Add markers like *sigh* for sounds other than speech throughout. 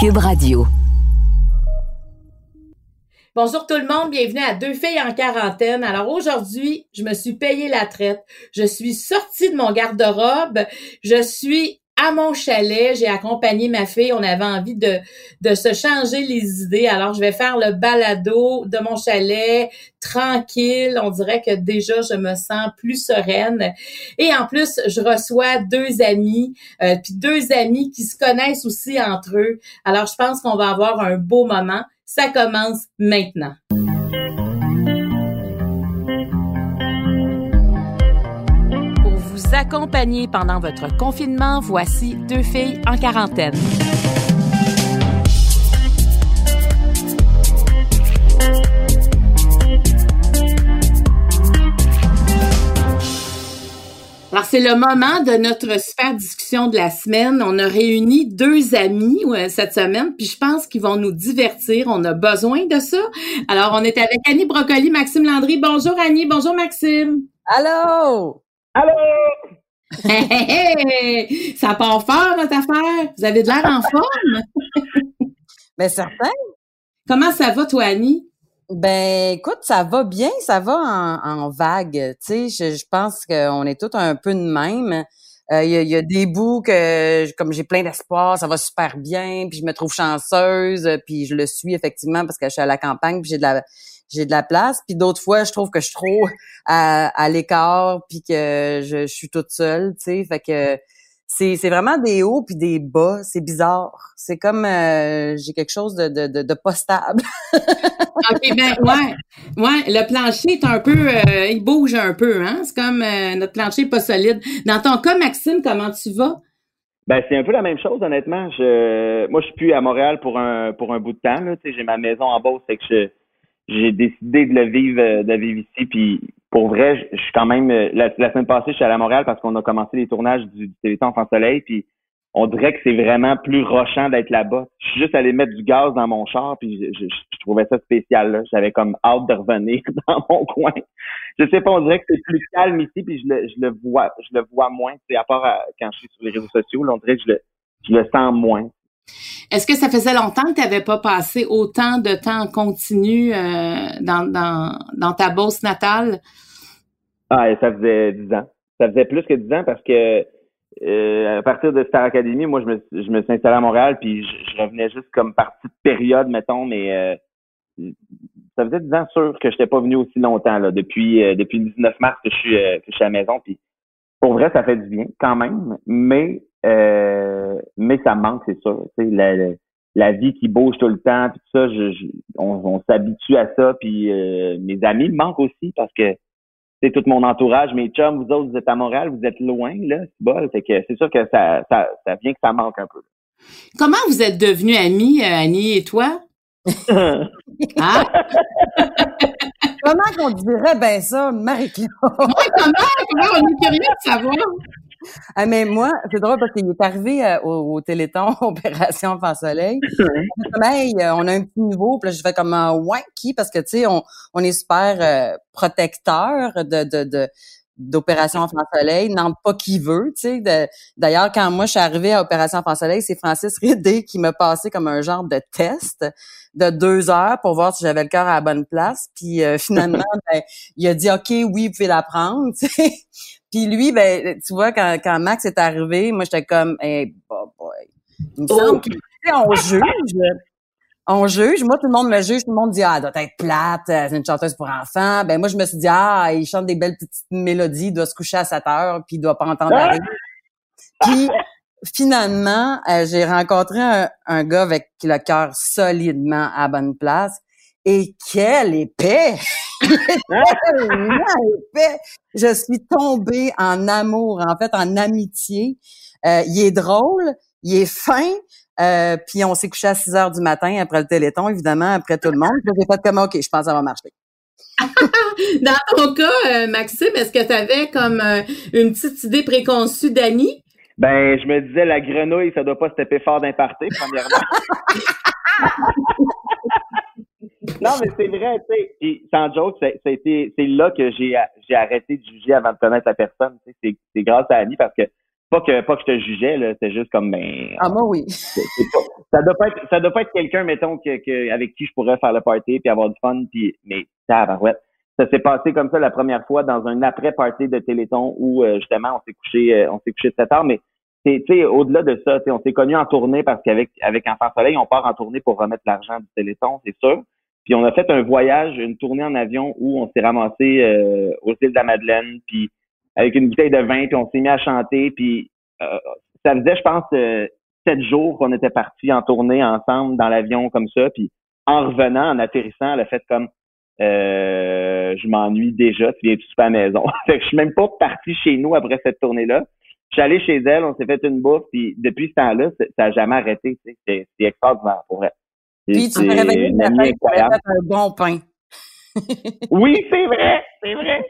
Cube Radio. Bonjour tout le monde, bienvenue à Deux filles en quarantaine. Alors aujourd'hui, je me suis payé la traite. Je suis sortie de mon garde-robe. Je suis à mon chalet. J'ai accompagné ma fille. On avait envie de, de se changer les idées. Alors, je vais faire le balado de mon chalet tranquille. On dirait que déjà, je me sens plus sereine. Et en plus, je reçois deux amis, euh, puis deux amis qui se connaissent aussi entre eux. Alors, je pense qu'on va avoir un beau moment. Ça commence maintenant. Accompagner pendant votre confinement, voici deux filles en quarantaine. Alors, c'est le moment de notre super discussion de la semaine. On a réuni deux amis cette semaine, puis je pense qu'ils vont nous divertir. On a besoin de ça. Alors, on est avec Annie Brocoli, Maxime Landry. Bonjour Annie, bonjour Maxime. Allô! Allô? *laughs* Ça part fort, notre affaire? Vous avez de l'air en forme? *laughs* Bien, certain. Comment ça va, toi, Annie? Ben, écoute, ça va bien, ça va en, vague. Tu sais, je, pense qu'on est tous un peu de même. Euh, il y, a, des bouts que, comme j'ai plein d'espoir, ça va super bien, puis je me trouve chanceuse, puis je le suis effectivement parce que je suis à la campagne, puis j'ai de la j'ai de la place. Puis d'autres fois, je trouve que je suis trop à, l'écart, puis que je, suis toute seule, tu sais. Fait que c'est, c'est vraiment des hauts puis des bas. C'est bizarre. C'est comme euh, j'ai quelque chose de, de, de, pas stable. *laughs* OK, ben ouais. Ouais, le plancher est un peu euh, il bouge un peu, hein? C'est comme euh, notre plancher pas solide. Dans ton cas, Maxime, comment tu vas? Ben, c'est un peu la même chose, honnêtement. Je, moi, je suis plus à Montréal pour un pour un bout de temps. Là. J'ai ma maison en Beauce, c'est que je, j'ai décidé de le vivre, euh, de vivre ici. Puis pour vrai, je, suis quand même. Euh, la, semaine passée, je suis allé à Montréal parce qu'on a commencé les tournages du, du en soleil. Puis on dirait que c'est vraiment plus rochant d'être là-bas. Je suis juste allé mettre du gaz dans mon char, puis je, je, trouvais ça spécial. J'avais comme hâte de revenir *laughs* dans mon coin. Je sais pas, on dirait que c'est plus calme ici, puis je le, je le vois, je le vois moins. C'est à part quand je suis sur les réseaux sociaux, là, on dirait que je le, je le sens moins. Est-ce que ça faisait longtemps que tu n'avais pas passé autant de temps en continu euh, dans, ta bourse natale? Ah, ça faisait dix ans. Ça faisait plus que dix ans parce que euh, à partir de Star Academy, moi, je me, suis installé à Montréal, puis je, revenais juste comme par petite période, mettons, mais euh, ça faisait dix ans sûr que je n'étais pas venu aussi longtemps, depuis, depuis le 19 mars que je suis, que je suis à la maison. Pour vrai, ça fait du bien quand même, mais euh, mais ça manque, c'est sûr. La, la, vie qui bouge tout le temps, tout ça, je, on, s'habitue à ça. Puis euh, mes amis me manquent aussi parce que c'est tout mon entourage, mes chums, vous autres, vous êtes à Montréal, vous êtes loin, là, c'est bol. Fait que c'est sûr que ça, ça, ça vient que ça manque un peu. Comment vous êtes devenus amis, euh, Annie et toi? hein? *laughs* comment qu'on dirait ben ça, Marie-Claude? comment? Comment? On est curieux de savoir? Ah, mais moi, c'est drôle parce qu'il est arrivé euh, au, Téléthon *laughs* Opération Enfant Soleil. *laughs* Euh, on a un petit nouveau, puis là, je fais comme un wanky parce que, tu sais, on, on est super euh, protecteur de, de, de d'Opération Enfant Soleil, non pas qui veut, tu sais. D'ailleurs, quand moi je suis arrivée à Opération Enfant Soleil, c'est Francis Rédé qui m'a passé comme un genre de test de deux heures pour voir si j'avais le cœur à la bonne place. Puis finalement, *laughs* ben, il a dit OK, oui, vous pouvez la prendre. Puis lui, ben, tu vois, quand, quand Max est arrivé, moi, j'étais comme, hey, boy. Il me semble qu'on juge. On juge. Moi, tout le monde me juge. Tout le monde dit, ah, elle doit être plate. Euh, c'est une chanteuse pour enfants. Ben, moi, je me suis dit, ah, il chante des belles petites mélodies. Il doit se coucher à 7 heures, puis il doit pas entendre la Puis, finalement, euh, j'ai rencontré un, un, gars avec le cœur solidement à bonne place. Et quelle épée! Je suis tombée en amour, en fait, en amitié. Euh, il est drôle, il est fin, euh, puis on s'est couché à 6 heures du matin après le téléthon, évidemment, après tout le monde. J'ai fait comme, OK, je pense que ça va marcher. *laughs* Dans ton cas, euh, Maxime, est-ce que tu avais comme une petite idée préconçue d'Annie? Ben, je me disais, la grenouille, ça doit pas se taper fort d'imparter, premièrement. *laughs* non, mais c'est vrai, tu sais. Sans joke, c'est là que j'ai j'ai arrêté de juger avant de connaître la personne. C'est grâce à Annie parce que pas que pas que je te jugeais, là, c'est juste comme ben. Ah moi oui. ça doit pas être, ça doit pas être quelqu'un, mettons, que, que, avec qui je pourrais faire le party puis avoir du fun puis, mais, tabarouette. Ça s'est passé comme ça la première fois dans un après-party de Téléthon où, euh, justement, on s'est couché, euh, on s'est couché très tard, mais, tu sais, au-delà de ça, on s'est connus en tournée parce qu'avec, avec Enfant Soleil, on part en tournée pour remettre l'argent du Téléthon, c'est sûr. Puis on a fait un voyage, une tournée en avion où on s'est ramassé euh, aux îles de la Madeleine, puis avec une bouteille de vin, puis on s'est mis à chanter, puis ça faisait, je pense, sept jours qu'on était partis en tournée ensemble dans l'avion comme ça. Puis en revenant, en atterrissant, a fait comme euh, je m'ennuie déjà, tu viens tout à la maison? *laughs* fait que je suis même pas parti chez nous après cette tournée-là. Je suis allé chez elle, on s'est fait une bouffe, puis depuis ce temps-là, ça n'a jamais arrêté. C'est extraordinaire pour elle. Puis tu me réveillé fait un bon pain. oui, c'est vrai, c'est vrai.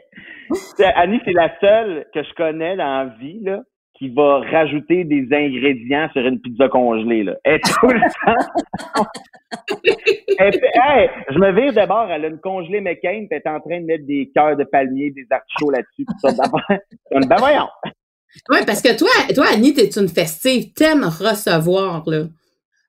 Annie, c'est la seule que je connais dans la vie là, qui va rajouter des ingrédients sur une pizza congelée. Là. Elle tout le *laughs* temps. hey, je me vire d'abord, elle a une congelée McCain, puis elle est en train de mettre des cœurs de palmier, des artichauts là-dessus, tout ça. *laughs* ben voyons. Oui, parce que toi, toi, Annie, t'es une festive, t'aimes recevoir, là.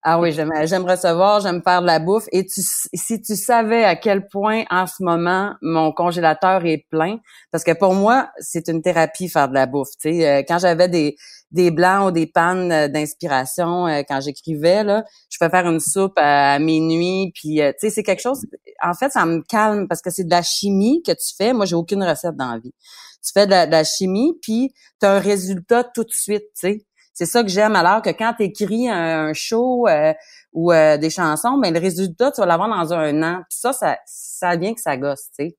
Ah oui, j'aime, recevoir, j'aime faire de la bouffe. Et si tu savais à quel point en ce moment mon congélateur est plein, parce que pour moi c'est une thérapie faire de la bouffe. Tu sais, euh, quand j'avais des des blancs ou des pannes euh, d'inspiration euh, quand j'écrivais je peux faire une soupe à, minuit. Puis tu sais, c'est quelque chose. En fait, ça me calme parce que c'est de la chimie que tu fais. Moi, j'ai aucune recette dans la vie. Tu fais de la, chimie, puis tu un résultat tout de suite. Tu sais. C'est ça que j'aime. Alors que quand tu écris un, show euh, ou euh, des chansons, ben le résultat, tu vas l'avoir dans un an. Puis ça, ça, ça vient que ça gosse, tu sais.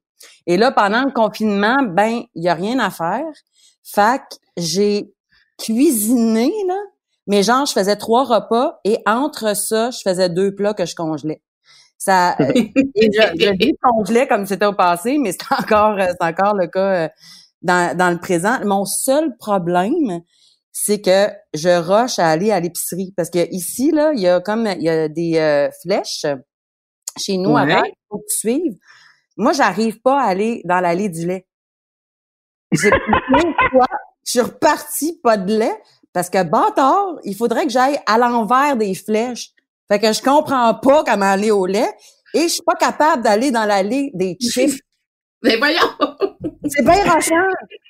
Et là, pendant le confinement, ben, il y a rien à faire. Fait j'ai cuisiné, là. Mais genre, je faisais trois repas et entre ça, je faisais deux plats que je congelais. Ça, *laughs* et je, je dis congelais comme c'était au passé, mais c'est encore, c'est encore le cas euh, dans, dans le présent. Mon seul problème, c'est que je rush à aller à l'épicerie parce que ici là, il y a comme il y a des euh, flèches chez nous ouais. avant, il faut que tu suives. Moi, j'arrive pas à aller dans l'allée du lait. J'ai fois, je suis repartie pas de lait parce que bâtard, il faudrait que j'aille à l'envers des flèches. Fait que je comprends pas comment aller au lait et je suis pas capable d'aller dans l'allée des *laughs* chips. Mais voyons! C'est bien rachant.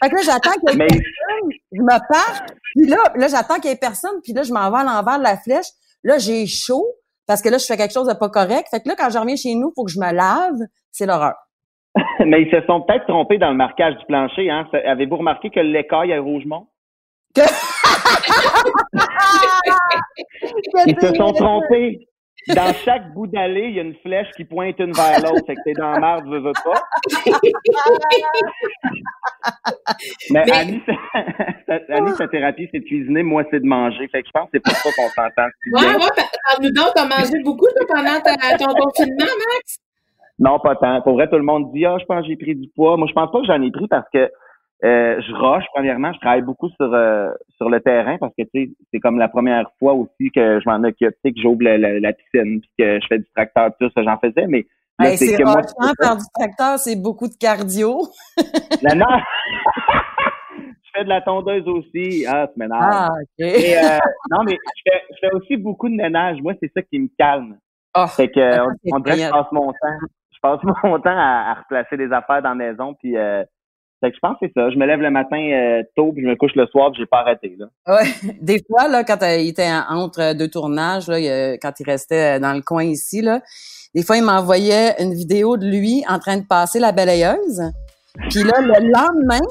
Fait que là, j'attends qu'il y ait Mais... personne, je me pars, puis là, là j'attends qu'il y ait personne, puis là, je m'en vais à l'envers de la flèche. Là, j'ai chaud, parce que là, je fais quelque chose de pas correct. Fait que là, quand je reviens chez nous, il faut que je me lave. C'est l'horreur. *laughs* Mais ils se sont peut-être trompés dans le marquage du plancher. Hein? Avez-vous remarqué que l'écaille est Rougemont? Que... *laughs* ils se sont trompés. Dans chaque bout d'allée, il y a une flèche qui pointe une vers l'autre. Fait que t'es dans la merde, veux, veux pas. *laughs* Mais, Mais... Annie, Annie, sa thérapie, c'est de cuisiner, moi, c'est de manger. Fait que je pense que c'est pour ça qu'on s'entend. Ouais, ouais, parle-nous donc, t'as mangé beaucoup pendant ton confinement, Max? Non, pas tant. Pour vrai, tout le monde dit, ah, je pense que j'ai pris du poids. Moi, je pense pas que j'en ai pris parce que euh, je roche, premièrement, je travaille beaucoup sur euh, sur le terrain parce que tu sais, c'est comme la première fois aussi que je m'en occupe, tu sais, que j'ouvre la, la, piscine puis que je fais du tracteur, tout ça, j'en faisais, mais là, c'est que moi, faire du tracteur, c'est beaucoup de cardio. la *laughs* non! *laughs* je fais de la tondeuse aussi. Ah, tu m'énerve. Ah, ok. euh, non, mais je fais, je fais aussi beaucoup de ménage. Moi, c'est ça qui me calme. Oh, c'est que on, on dirait que je passe mon temps. Je passe *laughs* mon temps à, à replacer des affaires dans la maison puis euh, fait que je pense que c'est ça. Je me lève le matin euh, tôt, puis je me couche le soir, puis j'ai pas arrêté. Là. Ouais. *laughs* Des fois, là, quand il était entre deux tournages, là, quand il restait dans le coin ici, là, des fois, il m'envoyait une vidéo de lui en train de passer la balayeuse. Puis là, le lendemain,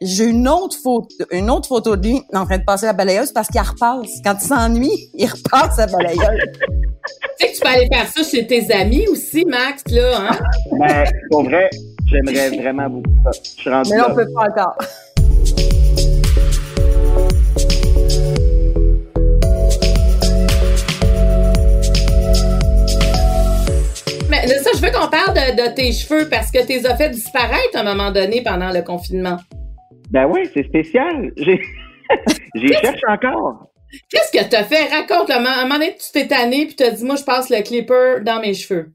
j'ai une autre photo, une autre photo de lui en train de passer la balayeuse parce qu'il repasse. Quand il s'ennuie, *laughs* il repasse la balayeuse. tu sais que tu peux aller faire ça chez tes amis aussi, Max, là, hein? Ben, pour vrai, J'aimerais vraiment beaucoup ça. Je suis rendu Mais là, on peut pas encore. Mais ça, je veux qu'on parle de, tes cheveux parce que tu les as fait disparaître à un moment donné pendant le confinement. Ben oui, c'est spécial. J'ai *laughs* cherché encore. Qu'est-ce que tu as fait? Raconte. À un moment donné, tu t'es tanné puis tu as dit, moi, je passe le clipper dans mes cheveux.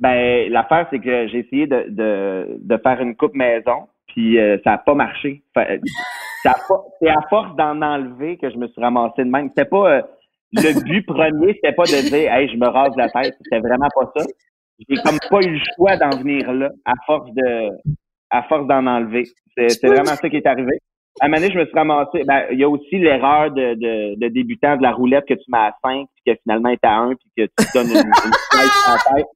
Ben, l'affaire, c'est que j'ai essayé de, de, de, faire une coupe maison, puis euh, ça n'a pas marché. c'est à force d'en enlever que je me suis ramassé de même. C'était pas, euh, le but premier, c'était pas de dire Hey, je me rase la tête. C'était vraiment pas ça. J'ai comme pas eu le choix d'en venir là à force de à force d'en enlever. C'est vraiment ça qui est arrivé. À un moment donné, je me suis ramassé. Ben, il y a aussi l'erreur de, de, de, débutant de la roulette que tu mets à 5 puis que finalement est à 1 puis que tu donnes une, une tête.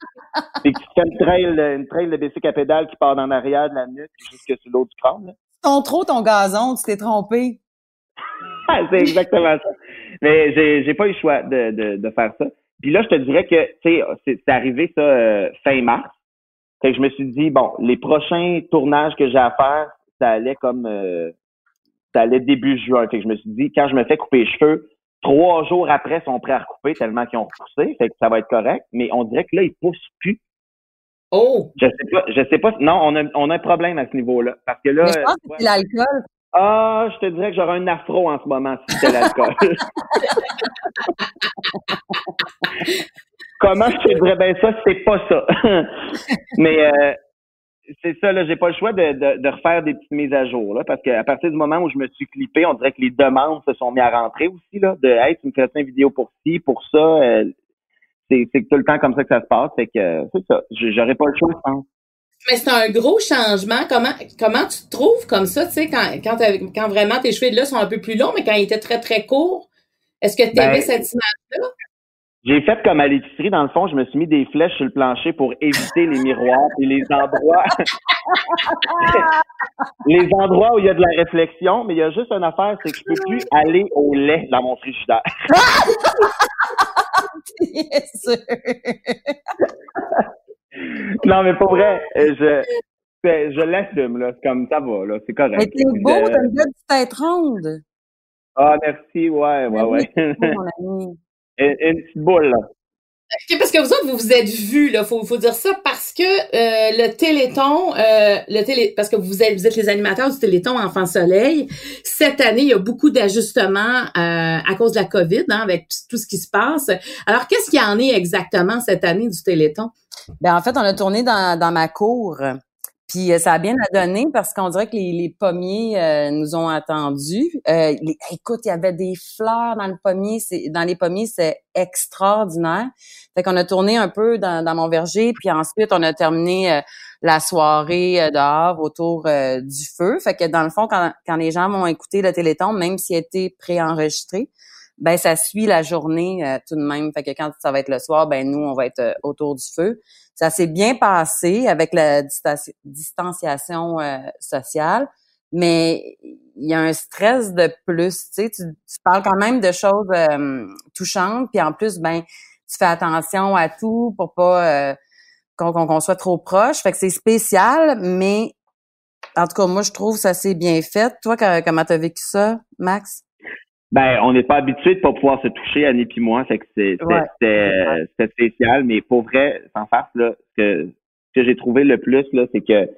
Puis que tu fais une trail, une trail de bicycle à pédale qui part dans l'arrière de la nuque jusque sur l'autre du crâne. Ton trop ton gazon, tu t'es trompé. *laughs* c'est exactement ça. Mais j'ai, j'ai pas eu le choix de, de, de faire ça. Puis là, je te dirais que, tu sais, c'est, arrivé ça euh, fin mars. Fait que je me suis dit, bon, les prochains tournages que j'ai à faire, ça allait comme, euh, allait début juin. Fait que je me suis dit, quand je me fais couper les cheveux, trois jours après, ils sont prêts à recouper tellement qu'ils ont repoussé. Fait que ça va être correct. Mais on dirait que là, ils poussent plus. Oh! Je sais pas, je sais pas. Non, on a, on a un problème à ce niveau-là. Parce que là. Mais je pense que c'est l'alcool. Ah, je te dirais que j'aurais un afro en ce moment si c'était l'alcool. *laughs* Comment je te dirais? Bien ça? C'est pas ça. *laughs* Mais euh, c'est ça, là, j'ai pas le choix de, de, de, refaire des petites mises à jour, là, parce qu'à partir du moment où je me suis clippé, on dirait que les demandes se sont mis à rentrer aussi, là, de Hey, tu me fais une vidéo pour ci, pour ça. Euh, c'est, c'est tout le temps comme ça que ça se passe. Fait que euh, c'est ça. J'aurais pas le choix, je pense. Mais c'est un gros changement. Comment comment tu te trouves comme ça, tu sais, quand, quand, quand vraiment tes cheveux de là sont un peu plus longs, mais quand ils étaient très, très courts, est-ce que tu aimais ben, cette image-là? J'ai fait comme à l'épicerie, dans le fond, je me suis mis des flèches sur le plancher pour éviter les miroirs et les endroits. *laughs* les endroits où il y a de la réflexion, mais il y a juste une affaire, c'est que je peux plus aller au lait dans mon frigidaire. *laughs* non, mais pour vrai, je, je l'assume, là. Comme ça va, là. C'est correct. Mais t'es beau, t'as une belle tête ronde. Ah, merci, ouais, ouais, ouais. Une, une, petite boule, là. parce que vous autres, vous vous êtes vus, là, faut, faut dire ça, parce que euh, le Téléthon, euh, le télé, parce que vous êtes, vous êtes les animateurs du Téléthon Enfant Soleil. Cette année, il y a beaucoup d'ajustements euh, à cause de la COVID, hein, avec tout ce qui se passe. Alors, qu'est-ce qu'il y en est exactement cette année du Téléthon? Ben en fait, on a tourné dans, dans ma cour. Puis euh, ça a bien donné parce qu'on dirait que les, les pommiers euh, nous ont attendus. Euh, écoute, il y avait des fleurs dans le pommier, c'est dans les pommiers, c'est extraordinaire. Fait qu'on a tourné un peu dans, dans, mon verger, puis ensuite on a terminé la soirée dehors autour du feu. Fait que dans le fond, quand, quand les gens vont écouter le Téléthon, même s'il été préenregistré, ben ça suit la journée euh, tout de même. Fait que quand ça va être le soir, ben nous, on va être euh, autour du feu. Ça s'est bien passé avec la distanciation euh, sociale, mais il y a un stress de plus. Tu sais, tu, parles quand même de choses touchantes, puis en plus, ben tu fais attention à tout pour pas qu'on soit trop proche. Fait que c'est spécial, mais en tout cas, moi, je trouve que ça s'est bien fait. Toi, comment t'as vécu ça, Max? Ben, on n'est pas habitué de pas pouvoir se toucher, Annie puis moi, fait que c'était spécial, mais pour vrai, sans face, là, ce que, que j'ai trouvé le plus, là, c'est que, tu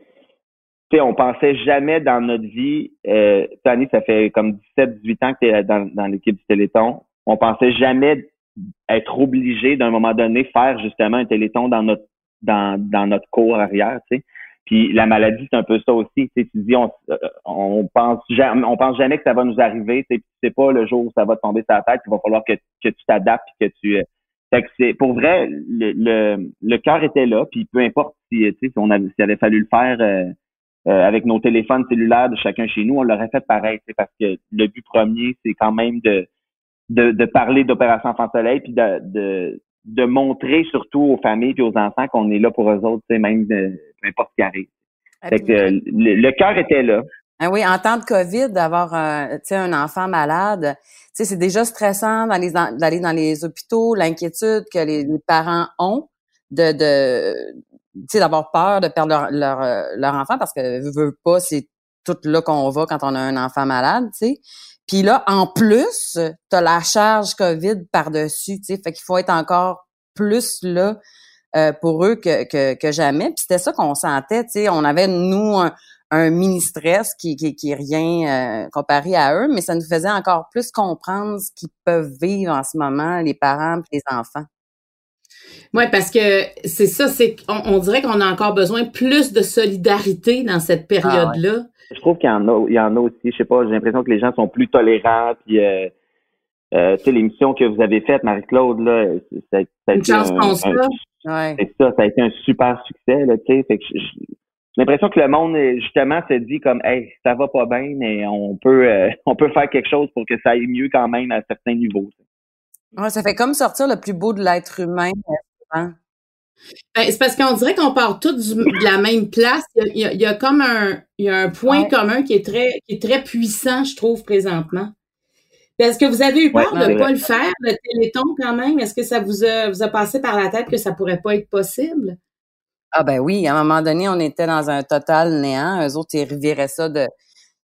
sais, on pensait jamais dans notre vie, euh, Annie, ça fait comme 17, 18 ans que tu es dans, dans l'équipe du Téléthon, on pensait jamais être obligé d'un moment donné faire justement un Téléthon dans notre dans, dans notre cours arrière, tu sais. Puis la maladie, c'est un peu ça aussi. Tu, dis, on, euh, on pense jamais, on pense jamais que ça va nous arriver. Tu sais, pas le jour où ça va tomber sur la tête. Il va falloir que, que tu t'adaptes, que tu. Euh, fait que c'est pour vrai, le, le, le cœur était là. Puis peu importe si, si on avait, s'il avait fallu le faire euh, avec nos téléphones cellulaires de chacun chez nous, on l'aurait fait pareil. Parce que le but premier, c'est quand même de de, de parler d'opération Enfant Soleil, puis de, de de montrer surtout aux familles et aux enfants qu'on est là pour eux autres, même de, peu importe ce qui arrive. Fait que, le, cœur était là. Ah oui, en temps de COVID, d'avoir un, un enfant malade, c'est déjà stressant d'aller dans, les hôpitaux, l'inquiétude que les, parents ont de, de d'avoir peur de perdre leur, leur, enfant parce que veut pas, c'est tout là qu'on va quand on a un enfant malade, tu sais. Puis là, en plus, tu as la charge COVID par-dessus, tu sais, fait qu'il faut être encore plus là euh, pour eux que, que, que jamais. Puis c'était ça qu'on sentait, tu sais, on avait, nous, un, mini-stress qui, qui, qui est rien euh, comparé à eux, mais ça nous faisait encore plus comprendre ce qu'ils peuvent vivre en ce moment, les parents et les enfants. Oui, parce que c'est ça, c'est qu'on on dirait qu'on a encore besoin plus de solidarité dans cette ah période-là. Je trouve qu'il y en a, il y en a aussi. Je sais pas, j'ai l'impression que les gens sont plus tolérants, puis euh, euh, tu sais, l'émission que vous avez faite, Marie-Claude, là, ça, ça a été un- un- ça. Ouais. c'est ça, ça a été un super succès, là, tu sais. Fait que j'ai l'impression que le monde, euh, justement, se dit comme, hey, ça va pas bien, mais on peut, euh, *laughs* on peut faire quelque chose pour que ça aille mieux quand même à certains niveaux. Ouais, ça fait comme sortir le plus beau de l'être humain. souvent. Ben, c'est parce qu'on dirait qu'on part tous du- de la même place. Il y a, il y comme un, il y a un point Ouais. commun qui est très, qui est très puissant, je trouve, présentement. Est-ce que vous avez eu peur Ouais, de ne pas le faire, le Téléthon, quand même? Est-ce que ça vous a, vous a passé par la tête que ça pourrait pas être possible? Ah ben oui, à un moment donné, on était dans un total néant. Eux autres, ils reviraient ça de,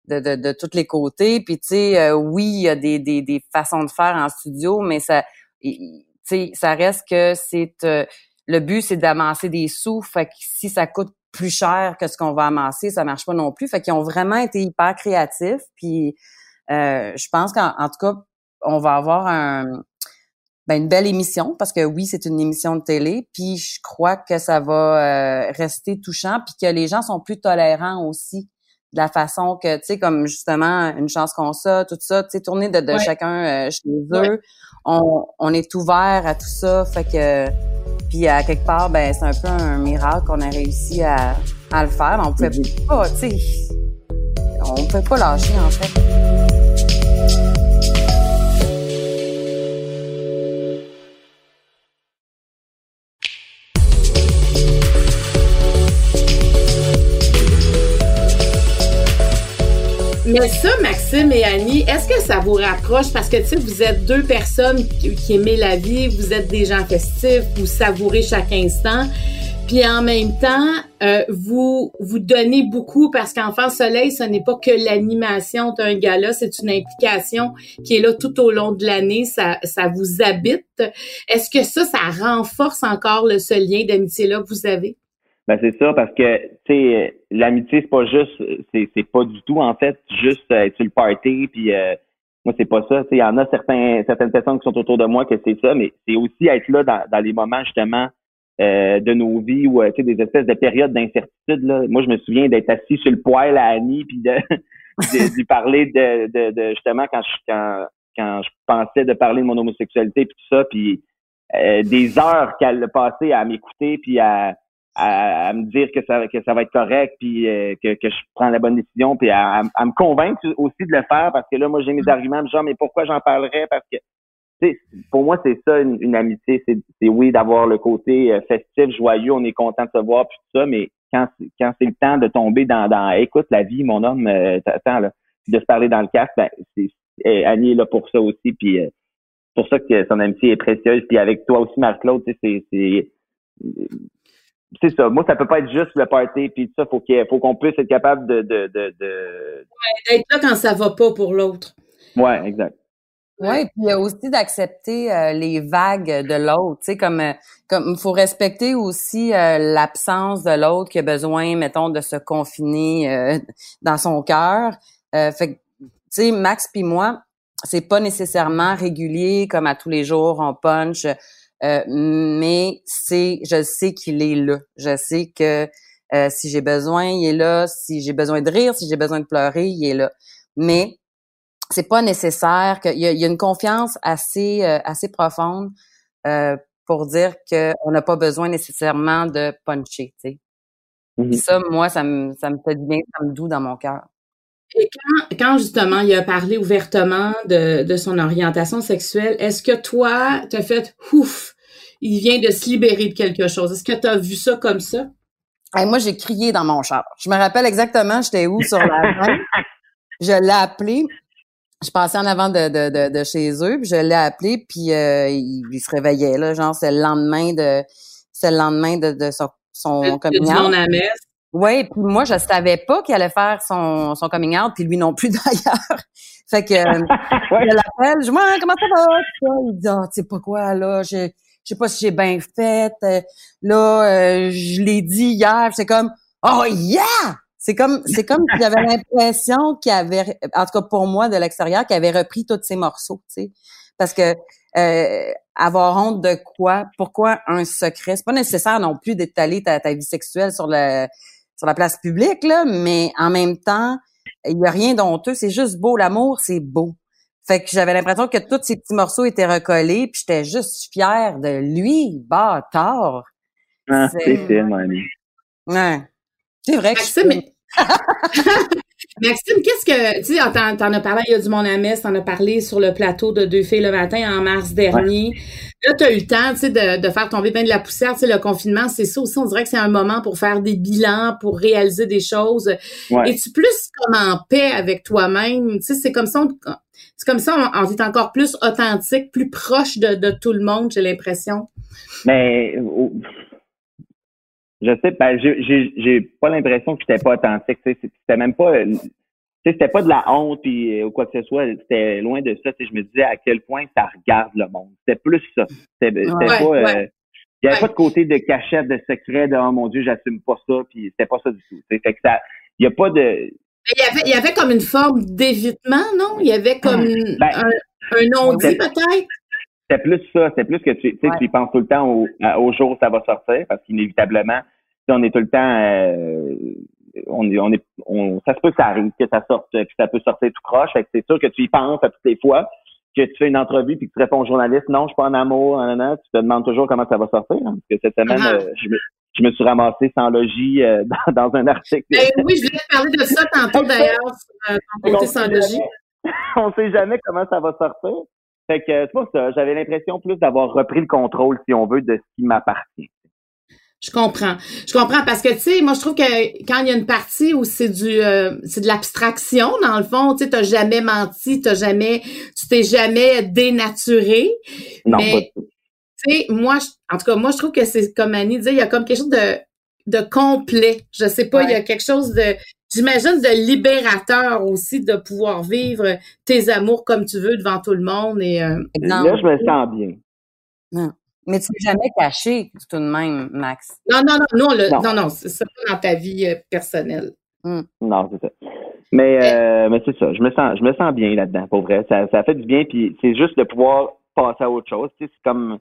de, de, de tous les côtés. Puis tu sais, euh, oui, il y a des, des, des façons de faire en studio, mais ça, tu sais, ça reste que c'est euh, le but, c'est d'amasser des sous. Fait que si ça coûte plus cher que ce qu'on va amasser, ça marche pas non plus. Fait qu'ils ont vraiment été hyper créatifs. Puis euh, je pense qu'en en tout cas, on va avoir un ben, une belle émission parce que oui, c'est une émission de télé, puis je crois que ça va euh, rester touchant puis que les gens sont plus tolérants aussi de la façon que tu sais comme justement une chance qu'on ça, tout ça, tu sais tourner de, de Ouais. chacun euh, chez Ouais. eux, on, on est ouvert à tout ça, fait que puis à quelque part ben c'est un peu un miracle qu'on a réussi à, à le faire, on pouvait pas, tu sais on pouvait pas lâcher en fait. Mais ça, Maxime et Annie, est-ce que ça vous rapproche? Parce que, tu sais, vous êtes deux personnes qui, qui aimez la vie, vous êtes des gens festifs, vous savourez chaque instant. Puis en même temps, euh, vous vous donnez beaucoup parce qu'Enfant Soleil, ce n'est pas que l'animation d'un gala, c'est une implication qui est là tout au long de l'année, ça, ça vous habite. Est-ce que ça, ça renforce encore le, ce lien d'amitié-là que vous avez? Ben c'est ça parce que tu sais l'amitié c'est pas juste c'est pas du tout en fait juste euh, être sur le party puis euh, moi c'est pas ça il y en a certains certaines personnes qui sont autour de moi que c'est ça mais c'est aussi être là dans, dans les moments justement euh, de nos vies ou euh, tu sais des espèces de périodes d'incertitude là. Moi je me souviens d'être assis sur le poêle à Annie puis de *laughs* de, lui parler de, de, de justement quand je quand quand je pensais de parler de mon homosexualité puis tout ça puis euh, des heures qu'elle a passé à m'écouter puis à à, à me dire que ça que ça va être correct puis euh, que, que je prends la bonne décision puis à, à me convaincre aussi de le faire parce que là moi j'ai mes arguments genre mais pourquoi j'en parlerais? Parce que tu sais pour moi c'est ça une, une amitié c'est c'est oui d'avoir le côté euh, festif joyeux on est content de se voir puis tout ça mais quand c'est- quand c'est le temps de tomber dans dans écoute la vie mon homme euh, attends là de se parler dans le casque ben c'est eh, Annie est là pour ça aussi puis euh, c'est pour ça que son amitié est précieuse puis avec toi aussi Marc-Claude tu sais c'est c'est ça. Moi, ça peut pas être juste le party puis tout ça. Faut qu'il faut qu'on puisse être capable de, de, de, de... D'être là quand ça va pas pour l'autre. Ouais, exact. Oui, puis aussi d'accepter euh, les vagues de l'autre, tu sais comme euh, comme il faut respecter aussi euh, l'absence de l'autre qui a besoin mettons de se confiner euh, dans son cœur. Euh, fait que tu sais Max puis moi, c'est pas nécessairement régulier comme à tous les jours on punch euh, mais c'est je sais qu'il est là. Je sais que euh, si j'ai besoin, il est là, si j'ai besoin de rire, si j'ai besoin de pleurer, il est là. Mais c'est pas nécessaire qu'il y, y a une confiance assez euh, assez profonde euh, pour dire qu'on n'a pas besoin nécessairement de puncher, tu sais. Mhm. Ça, moi, ça me ça me fait du bien, ça me doux dans mon cœur. Et quand, quand justement il a parlé ouvertement de, de son orientation sexuelle, est-ce que toi, t'as fait ouf, il vient de se libérer de quelque chose? Est-ce que tu as vu ça comme ça? Hey, moi, j'ai crié dans mon char. Je me rappelle exactement, j'étais où sur la main. *laughs* Je l'ai appelé. Je passais en avant de, de, de, de chez eux, puis je l'ai appelé, puis euh, il, il se réveillait là, genre c'est le lendemain de c'est le lendemain de, de son, son monde à messe. Oui, puis moi, je savais pas qu'il allait faire son, son coming out, puis lui non plus *laughs* d'ailleurs. fait que euh, *laughs* Ouais. je l'appelle, je dis, Ouais, comment ça va? Il dit, ah, tu sais pas quoi, là, je, je sais pas si j'ai bien fait. euh, là, euh, je l'ai dit hier, c'est comme, oh yeah! C'est comme, c'est comme si j'avais l'impression qu'il avait, en tout cas pour moi de l'extérieur, qu'il avait repris tous ses morceaux, tu sais. Parce que euh, avoir honte de quoi? Pourquoi un secret? C'est pas nécessaire non plus d'étaler ta, ta vie sexuelle sur le sur la place publique, là, mais en même temps, il y a rien d'honteux, c'est juste beau. L'amour, c'est beau. Fait que j'avais l'impression que tous ces petits morceaux étaient recollés, puis j'étais juste fière de lui, bâtard. Ah, c'est film, Ouais. C'est vrai que Maxime, *laughs* Maxime, qu'est-ce que, tu sais, t'en, t'en as parlé, il y a du monde à Metz, t'en as parlé sur le plateau de Deux filles le matin en mars dernier. Là, t'as eu le temps, tu sais, de, de faire tomber bien de la poussière, tu sais, le confinement, c'est ça aussi, on dirait que c'est un moment pour faire des bilans, pour réaliser des choses. Ouais. Es-tu plus comme en paix avec toi-même? Tu sais, c'est comme ça, on, c'est comme ça, on, on est encore plus authentique, plus proche de, de tout le monde, j'ai l'impression. Mais oh, je sais, ben, j'ai- pas l'impression que j'étais pas authentique. C'était même pas, tu sais, c'était pas de la honte puis, euh, ou quoi que ce soit. C'était loin de ça. Je me disais à quel point ça regarde le monde. C'était plus ça. C'était Ouais, pas. euh. Il n'y avait Ouais. pas de côté de cachette, de secret, de oh mon Dieu, j'assume pas ça, puis c'était pas ça du tout. Fait que ça, il y a pas de. Il y avait, il y avait comme une forme d'évitement, non? Il y avait comme Ben, un, un non-dit peut-être? C'était plus ça, c'était plus que tu, tu sais, Ouais. tu penses tout le temps au, au jour où ça va sortir, parce qu'inévitablement, on est tout le temps, euh, on est, on est, on, ça se peut que ça arrive, que ça sorte, que ça peut sortir tout croche. Fait que c'est sûr que tu y penses à toutes les fois que tu fais une entrevue puis que tu réponds au journaliste, non, je suis pas en amour, nan. tu te demandes toujours comment ça va sortir. hein, parce que cette semaine, Ah. euh, je, me, je me suis ramassé sans logis euh, *laughs* dans, dans un article. Ben oui, je voulais te parler de ça tantôt d'ailleurs, euh, ton côté sans logis. *laughs* on sait jamais comment ça va sortir. Fait que c'est pas ça. J'avais l'impression plus d'avoir repris le contrôle, si on veut, de ce qui m'appartient. Je comprends. Je comprends parce que tu sais, moi je trouve que quand il y a une partie où c'est du euh, c'est de l'abstraction dans le fond, tu sais t'as jamais menti, t'as jamais tu t'es jamais dénaturé. Non, Mais- pas. Tu sais, moi je- en tout cas moi je trouve que c'est comme Annie disait, il y a comme quelque chose de de complet. Je sais pas, il y a quelque chose de j'imagine de libérateur aussi de pouvoir vivre tes amours comme tu veux devant tout le monde et euh. Là, je me sens bien. Mais tu l'as jamais caché tout de même, Max. non non non non le- Non. non non, c'est ça pas dans ta vie euh, personnelle. Non, c'est ça. Mais, euh, mais c'est ça. Je me sens, je me sens bien là-dedans, pour vrai. Ça, ça fait du bien, puis c'est juste de pouvoir passer à autre chose. Tu sais, c'est comme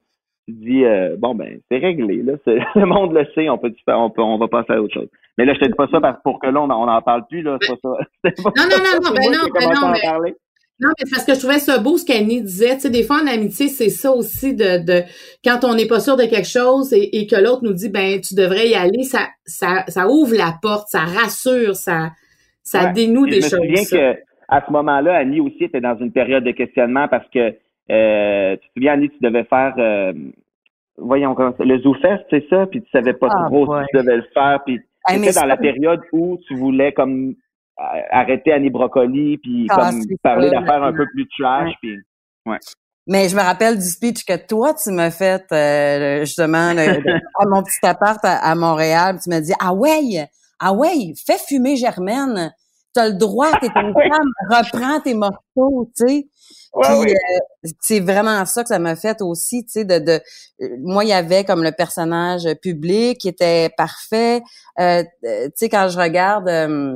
tu dis, euh, bon ben, c'est réglé. Là, *laughs* le monde le sait. On peut, on peut, on va passer à autre chose. Mais là, je te dis pas ça parce, pour que là, on, on en parle plus. Là, c'est pas ça. *laughs* Pas Non, non, non, non, ben non, ben non, à en mais- parler. Non, mais parce que je trouvais ça beau ce qu'Annie disait. Tu sais, des fois en amitié, c'est ça aussi de, de quand on n'est pas sûr de quelque chose et, et que l'autre nous dit ben tu devrais y aller, ça, ça, ça ouvre la porte, ça rassure, ça, ça Ouais. dénoue des je me choses. souviens que à ce moment-là, Annie aussi était dans une période de questionnement parce que euh, tu te souviens, Annie, tu devais faire euh, voyons le ZooFest, c'est ça, puis tu savais pas Ah, trop si tu devais le faire, puis c'était dans la période où tu voulais comme arrêter Annie Brocoli puis Ah, comme parler d'affaires un peu plus trash Ouais. puis Mais je me rappelle du speech que toi, tu m'as fait euh, justement le- le- à mon petit appart à, à Montréal. Tu m'as dit Ah ouais, ah ouais, fais fumer Germaine. T'as le droit, t'es une Ouais. femme, reprends tes morceaux, tu sais. Euh, c'est vraiment ça que ça m'a fait aussi, tu sais, de, de euh, moi il y avait comme le personnage public qui était parfait. Euh, euh, tu sais quand je regarde euh,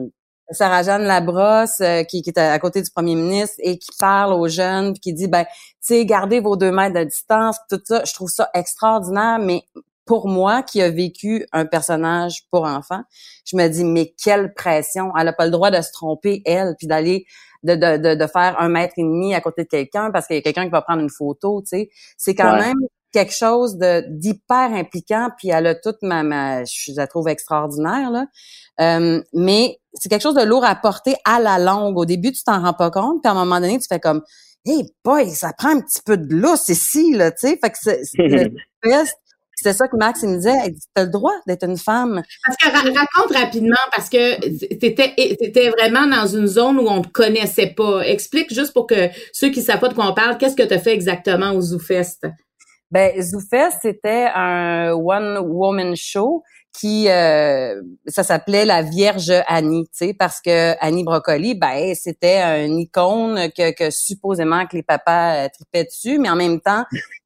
Sarah Jeanne Labrosse euh, qui, qui est à, à côté du premier ministre et qui parle aux jeunes puis qui dit ben tu sais gardez vos deux mètres de distance tout ça, je trouve ça extraordinaire. Mais pour moi qui a vécu un personnage pour enfants, je me dis mais quelle pression, elle a pas le droit de se tromper elle puis d'aller de, de, de, de faire un mètre et demi à côté de quelqu'un parce qu'il y a quelqu'un qui va prendre une photo, tu sais. C'est quand Ouais. même quelque chose de d'hyper impliquant, puis elle a toute ma, ma je la trouve extraordinaire, là. Euh, mais c'est quelque chose de lourd à porter à la longue. Au début, tu t'en rends pas compte, puis à un moment donné, tu fais comme Hey boy, ça prend un petit peu de lousse ici, là, tu sais. Fait que c'est, *laughs* c'est- ça que Max il me disait, tu as le droit d'être une femme. Parce que ra- raconte rapidement parce que t'étais étais vraiment dans une zone où on te connaissait pas. Explique juste pour que ceux qui savent pas de quoi on parle, qu'est-ce que tu as fait exactement au ZooFest? Ben, ZooFest, c'était un one-woman show qui, euh, ça s'appelait la Vierge Annie, tu sais, parce que Annie Brocoli, ben, c'était une icône que, que supposément que les papas euh, tripaient dessus, mais en même temps,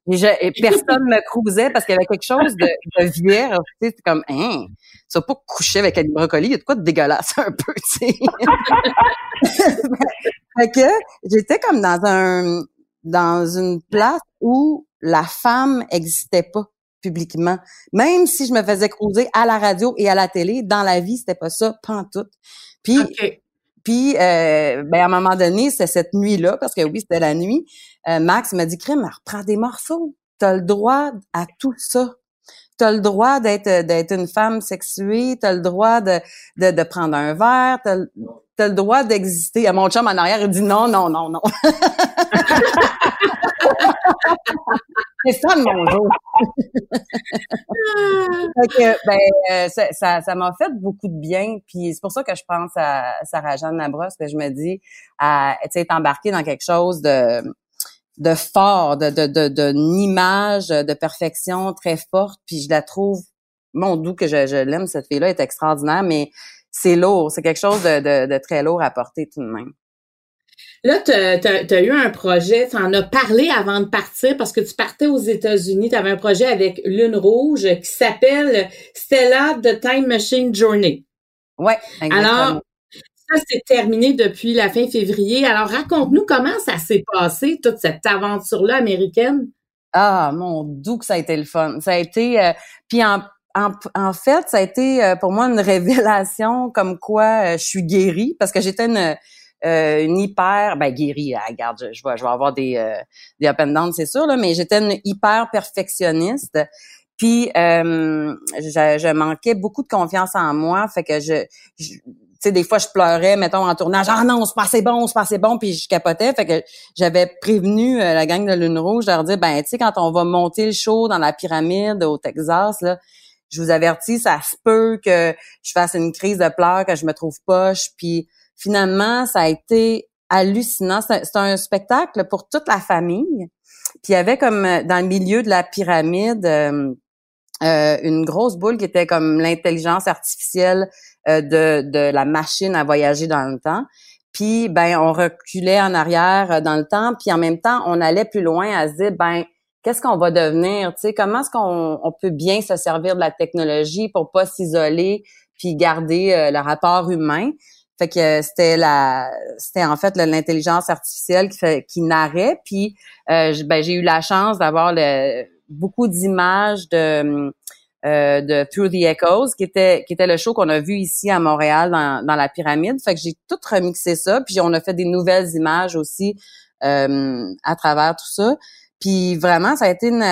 je- personne me cruisait parce qu'il y avait quelque chose de, de vierge, tu sais, comme, hein, tu vas pas coucher avec Annie Brocoli, il y a de quoi de dégueulasse un peu, tu sais. *laughs* fait que j'étais comme dans un, dans une place où la femme existait pas publiquement. Même si je me faisais cruiser à la radio et à la télé, dans la vie, c'était pas ça, pantoute. Puis. Puis, euh, ben, à un moment donné, c'est cette nuit-là, parce que oui, c'était la nuit, euh, Max m'a dit, Crème, reprends des morceaux. T'as le droit à tout ça. T'as le droit d'être d'être une femme sexuée, t'as le droit de, de, de prendre un verre, t'as as le droit d'exister. À mon chum en arrière, il dit non, non, non, non. *laughs* *laughs* c'est ça mon jour. *laughs* ben, euh, ça, ça, m'a fait beaucoup de bien. Puis c'est pour ça que je pense à Sarah-Jeanne Labrosse, que je me dis à être embarquée dans quelque chose de de fort, de, de, de, d'une image de perfection très forte. Puis je la trouve, mon doux que je, je l'aime, cette fille-là est extraordinaire, mais c'est lourd. C'est quelque chose de, de, de très lourd à porter tout de même. Là, tu as, eu un projet, tu en as parlé avant de partir parce que tu partais aux États-Unis. Tu avais un projet avec Lune Rouge qui s'appelle Stella The Time Machine Journey. Oui, Alors, ça s'est terminé depuis la fin février. Alors, raconte-nous comment ça s'est passé, toute cette aventure-là américaine. Ah, mon doux que ça a été le fun. Ça a été... Euh, puis en, en, fait, ça a été euh, pour moi une *laughs* révélation comme quoi euh, je suis guérie parce que j'étais une euh, une hyper, ben guérie, ah, regarde, je, je, vais, je vais avoir des, euh, des up and down, c'est sûr, là, mais j'étais une hyper perfectionniste. Puis euh, je, je, manquais beaucoup de confiance en moi, fait que je, tu sais, des fois je pleurais, mettons en tournage, ah non, c'est pas assez bon, c'est pas assez bon, puis je capotais, fait que j'avais prévenu la gang de Lune Rouge, je leur dis, ben tu sais, quand on va monter le show dans la pyramide au Texas, là, je vous avertis, ça se peut que je fasse une crise de pleurs, que je me trouve poche, puis finalement, ça a été hallucinant. C'est un, spectacle pour toute la famille. Puis il y avait comme euh, dans le milieu de la pyramide euh, euh, une grosse boule qui était comme l'intelligence artificielle de, la machine à voyager dans le temps. Puis ben on reculait en arrière dans le temps, puis en même temps on allait plus loin à se dire ben qu'est-ce qu'on va devenir, tu sais comment est-ce qu'on on peut bien se servir de la technologie pour pas s'isoler puis garder le rapport humain? Fait que euh, c'était la, c'était en fait l'intelligence artificielle qui, fait, qui narrait. Puis euh, ben, j'ai eu la chance d'avoir beaucoup d'images de euh, de Through the Echoes, qui était qui était le show qu'on a vu ici à Montréal dans, dans la pyramide. Fait que j'ai tout remixé ça, puis on a fait des nouvelles images aussi à travers tout ça. Puis vraiment, ça a été une,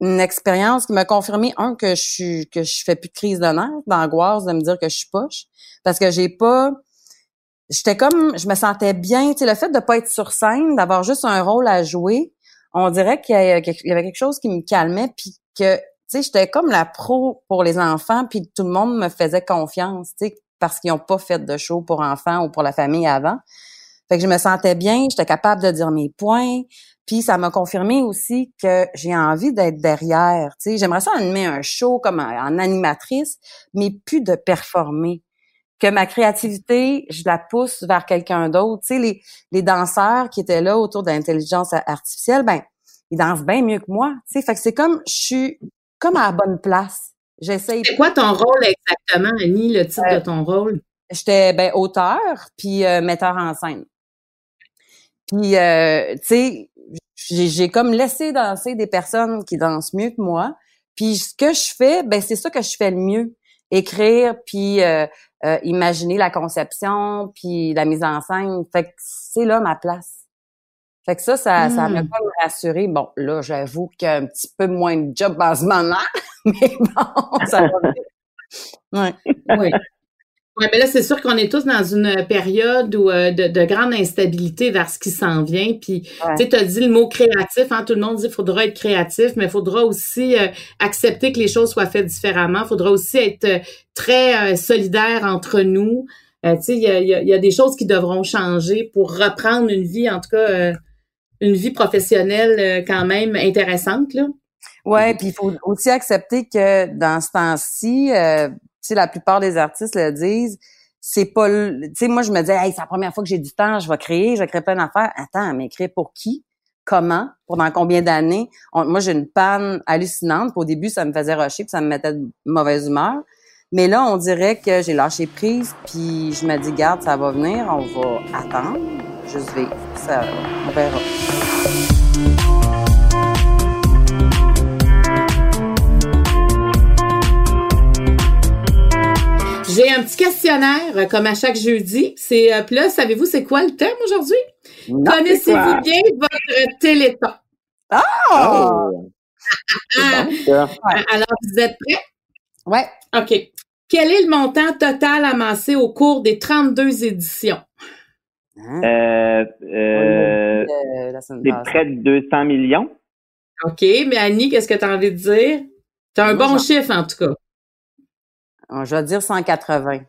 une expérience qui m'a confirmé un que je suis que je fais plus de crise d'honneur, d'angoisse de me dire que je suis poche parce que j'ai pas j'étais comme je me sentais bien, tu sais le fait de pas être sur scène, d'avoir juste un rôle à jouer, on dirait qu'il y avait quelque chose qui me calmait puis que tu sais j'étais comme la pro pour les enfants puis tout le monde me faisait confiance, tu sais parce qu'ils ont pas fait de show pour enfants ou pour la famille avant. Fait que je me sentais bien, j'étais capable de dire mes points, puis ça m'a confirmé aussi que j'ai envie d'être derrière. Tu sais, j'aimerais ça animer un show comme en animatrice, mais plus de performer. Que ma créativité, je la pousse vers quelqu'un d'autre. Tu sais, les, les danseurs qui étaient là autour de l'intelligence artificielle, ben ils dansent bien mieux que moi. Tu sais, fait que c'est comme je suis comme à la bonne place. J'essaye. C'est quoi ton rôle exactement, Annie, le titre de ton rôle? J'étais ben auteur puis euh, metteur en scène. Puis euh, tu sais, j'ai comme laissé danser des personnes qui dansent mieux que moi. Puis ce que je fais, ben c'est ça que je fais le mieux. Écrire, puis euh, euh, imaginer la conception, puis la mise en scène. Fait que c'est là ma place. Fait que ça, ça, ça m'a pas hmm. rassuré. Bon, là, j'avoue qu'il y a un petit peu moins de job en ce moment, *laughs* mais bon, ça va Ouais. Oui. Oui, mais là, c'est sûr qu'on est tous dans une période où, euh, de, de, grande instabilité vers ce qui s'en vient. Puis, tu as dit le mot créatif. Hein, tout le monde dit qu'il faudra être créatif, mais il faudra aussi euh, accepter que les choses soient faites différemment. Il faudra aussi être euh, très solidaire entre nous. tu sais, il y a, y a, des choses qui devront changer pour reprendre une vie, en tout cas, une vie professionnelle quand même intéressante. Là. Ouais, puis il faut aussi accepter que dans ce temps-ci, sais, la plupart des artistes le disent, c'est pas, tu sais, moi, je me disais, hey, c'est la première fois que j'ai du temps, je vais créer, je vais créer plein d'affaires. Attends, mais créer pour qui? Comment? Pendant combien d'années? Moi, j'ai une panne hallucinante. Au début, ça me faisait rusher, puis ça me mettait de mauvaise humeur. Mais là, on dirait que j'ai lâché prise, puis je me dis, garde, ça va venir, on va attendre, juste vivre. Ça, on verra. J'ai un petit questionnaire, euh, comme à chaque jeudi. C'est euh, puis là, savez-vous c'est quoi le thème aujourd'hui? Connaissez-vous bien votre téléthon? Ah! Oh. Ah, bon, ah, Alors, vous êtes prêts? Ouais. OK. Quel est le montant total amassé au cours des 32 éditions? Hein? Euh, euh, Euh, c'est près de 200 millions. OK, mais Annie, qu'est-ce que tu as envie de dire? T'as un Moi, bon chiffre, en tout cas. Euh, Je vais dire 180.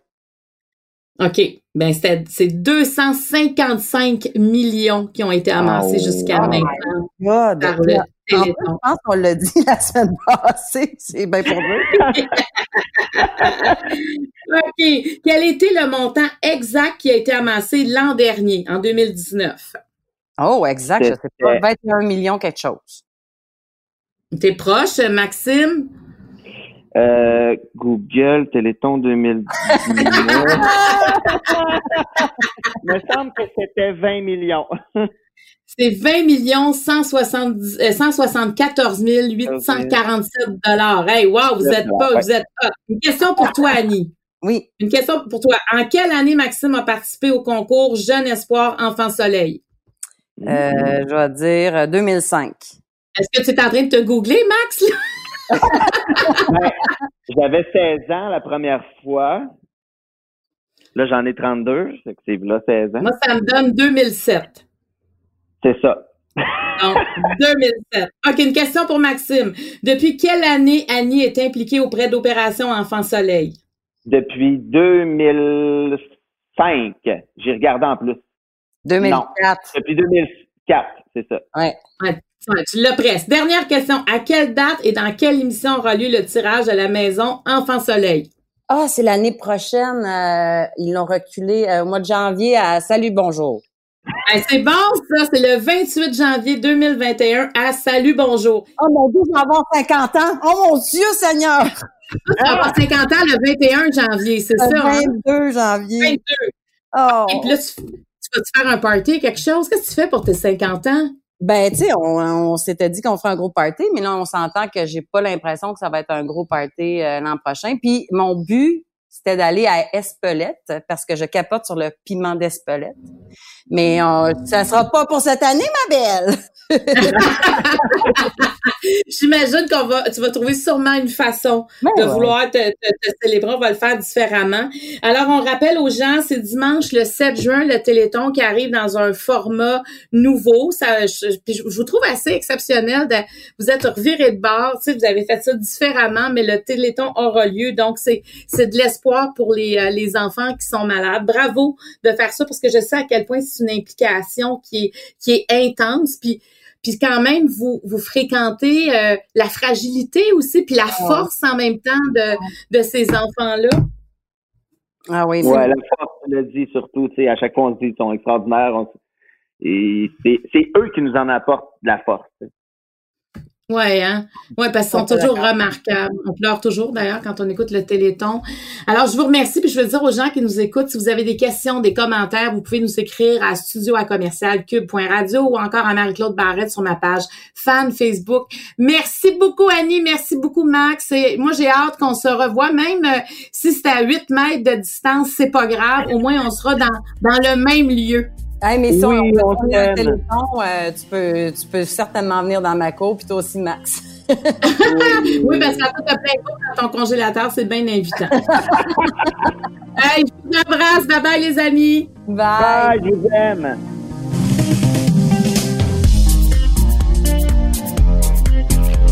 OK. Ben, c'était- c'est 255 millions qui ont été amassés Oh, jusqu'à oh maintenant God. par En le plus, Téléthon. je pense qu'on l'a dit la semaine *laughs* passée. C'est bien pour nous. *laughs* OK. Quel était le montant exact qui a été amassé l'an dernier, en 2019? Oh, exact. Je sais pas. C'était- 21 millions quelque chose. T'es proche, Maxime? Euh, Google, Téléthon 2019. *laughs* Il me semble que c'était 20 millions. *laughs* C'est 20 millions 170, euh, 174 847 dollars. Hey, wow, vous êtes pas, vous êtes hot. Une question pour toi, Annie. Oui. Une question pour toi. En quelle année Maxime a participé au concours Jeune Espoir Enfant Soleil? Euh, je vais dire euh, 2005. Est-ce que tu es en train de te googler, Max? *laughs* Ben, J'avais 16 ans la première fois. Là, j'en ai 32. fait que C'est là 16 ans. Moi, ça me donne 2007. C'est ça. *laughs* Donc, 2007. OK, une question pour Maxime. Depuis quelle année Annie est impliquée auprès d'Opération Enfant Soleil? Depuis 2005. J'ai regardé en plus. 2004. Depuis 2004, c'est ça. Ouais. Tu l'as presque. Dernière question. À quelle date et dans quelle émission aura lieu le tirage de la maison Enfant Soleil? Ah, c'est l'année prochaine. euh, ils l'ont reculé euh, au mois de janvier à Salut Bonjour. C'est bon, ça. C'est le 28 janvier 2021 à Salut Bonjour. Oh mon Dieu, je vais avoir 50 ans. Oh mon Dieu, Seigneur! Tu vas avoir 50 ans le 21 janvier, c'est ça? Le hein? 22 janvier. 22. Oh. Et puis là, tu, tu vas-tu faire un party, quelque chose? Qu'est-ce que tu fais pour tes 50 ans? Ben, tu sais, on, s'était dit qu'on ferait un gros party, mais là, on s'entend que j'ai pas l'impression que ça va être un gros party euh, l'an prochain. Puis mon but, c'était d'aller à Espelette parce que je capote sur le piment d'Espelette. Mais euh, ça sera pas pour cette année, ma belle. *laughs* J'imagine qu'on va, tu vas trouver sûrement une façon Ben de ouais. vouloir te, te- te célébrer. On va le faire différemment. Alors, on rappelle aux gens, c'est dimanche le 7 juin, le Téléthon qui arrive dans un format nouveau. Ça, je, je- je vous trouve assez exceptionnel. De, vous êtes reviré de bord, tu sais, vous avez fait ça différemment, mais le Téléthon aura lieu. Donc, c'est, c'est de l'espoir pour les, euh, les enfants qui sont malades. Bravo de faire ça parce que je sais à quel point c'est une implication qui est, qui est intense. Puis, puis quand même, vous, vous fréquentez euh, la fragilité aussi, puis la force en même temps de, de ces enfants-là. Ah oui, c'est Ouais, la force, tu l'as dit surtout, tu sais, à chaque fois, on se dit qu'ils sont extraordinaires. on Et c'est c'est eux qui nous en apportent de la force. Ouais, hein? Ouais, parce qu'ils sont toujours remarquables. On pleure toujours, d'ailleurs, quand on écoute le Téléthon. Alors, je vous remercie, puis je veux dire aux gens qui nous écoutent, si vous avez des questions, des commentaires, vous pouvez nous écrire à studio à commercial cube.radio ou encore à Marie-Claude Barrette sur ma page fan Facebook. Merci beaucoup, Annie. Merci beaucoup, Max. Et moi, j'ai hâte qu'on se revoie, même euh, si c'est à 8 mètres de distance, c'est pas grave. Au moins, on sera dans, dans le même lieu. Hey, mais si Oui, on, on un t'aime. téléphone, euh, tu peux, tu peux certainement venir dans ma cour, puis toi aussi, Max. Oui, parce qu'à toi, t'as plein de choses dans ton congélateur, c'est bien invitant. *laughs* hey, je vous embrasse. Bye bye, les amis. Bye. Bye, je vous aime.